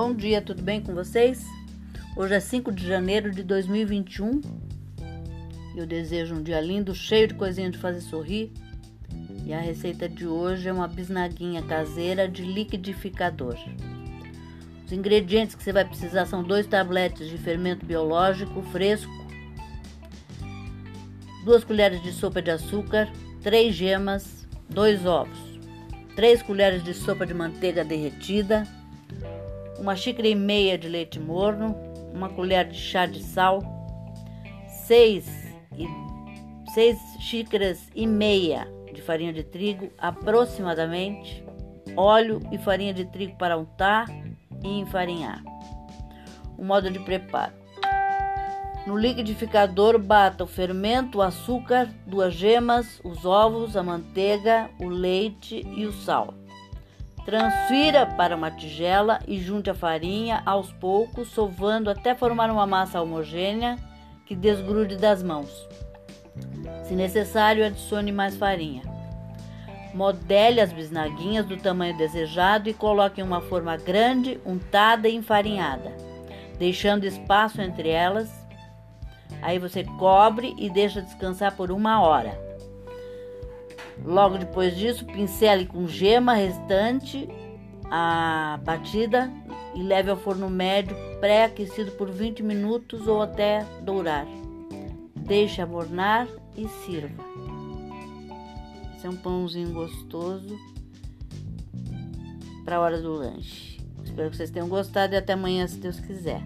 Bom dia, tudo bem com vocês? Hoje é 5 de janeiro de 2021. Eu desejo um dia lindo, cheio de coisinha de fazer sorrir. E a receita de hoje é uma bisnaguinha caseira de liquidificador. Os ingredientes que você vai precisar são dois tabletes de fermento biológico fresco, duas colheres de sopa de açúcar, três gemas, dois ovos, três colheres de sopa de manteiga derretida, uma xícara e meia de leite morno, uma colher de chá de sal, seis, e, seis xícaras e meia de farinha de trigo, aproximadamente, óleo e farinha de trigo para untar e enfarinhar. O modo de preparo. No liquidificador, bata o fermento, o açúcar, duas gemas, os ovos, a manteiga, o leite e o sal. Transfira para uma tigela e junte a farinha aos poucos, sovando até formar uma massa homogênea que desgrude das mãos. Se necessário, adicione mais farinha. Modele as bisnaguinhas do tamanho desejado e coloque em uma forma grande, untada e enfarinhada, deixando espaço entre elas. Aí você cobre e deixa descansar por uma hora. Logo depois disso, pincele com gema restante a batida e leve ao forno médio pré-aquecido por 20 minutos ou até dourar. Deixe amornar e sirva. Esse é um pãozinho gostoso para a hora do lanche. Espero que vocês tenham gostado e até amanhã, se Deus quiser.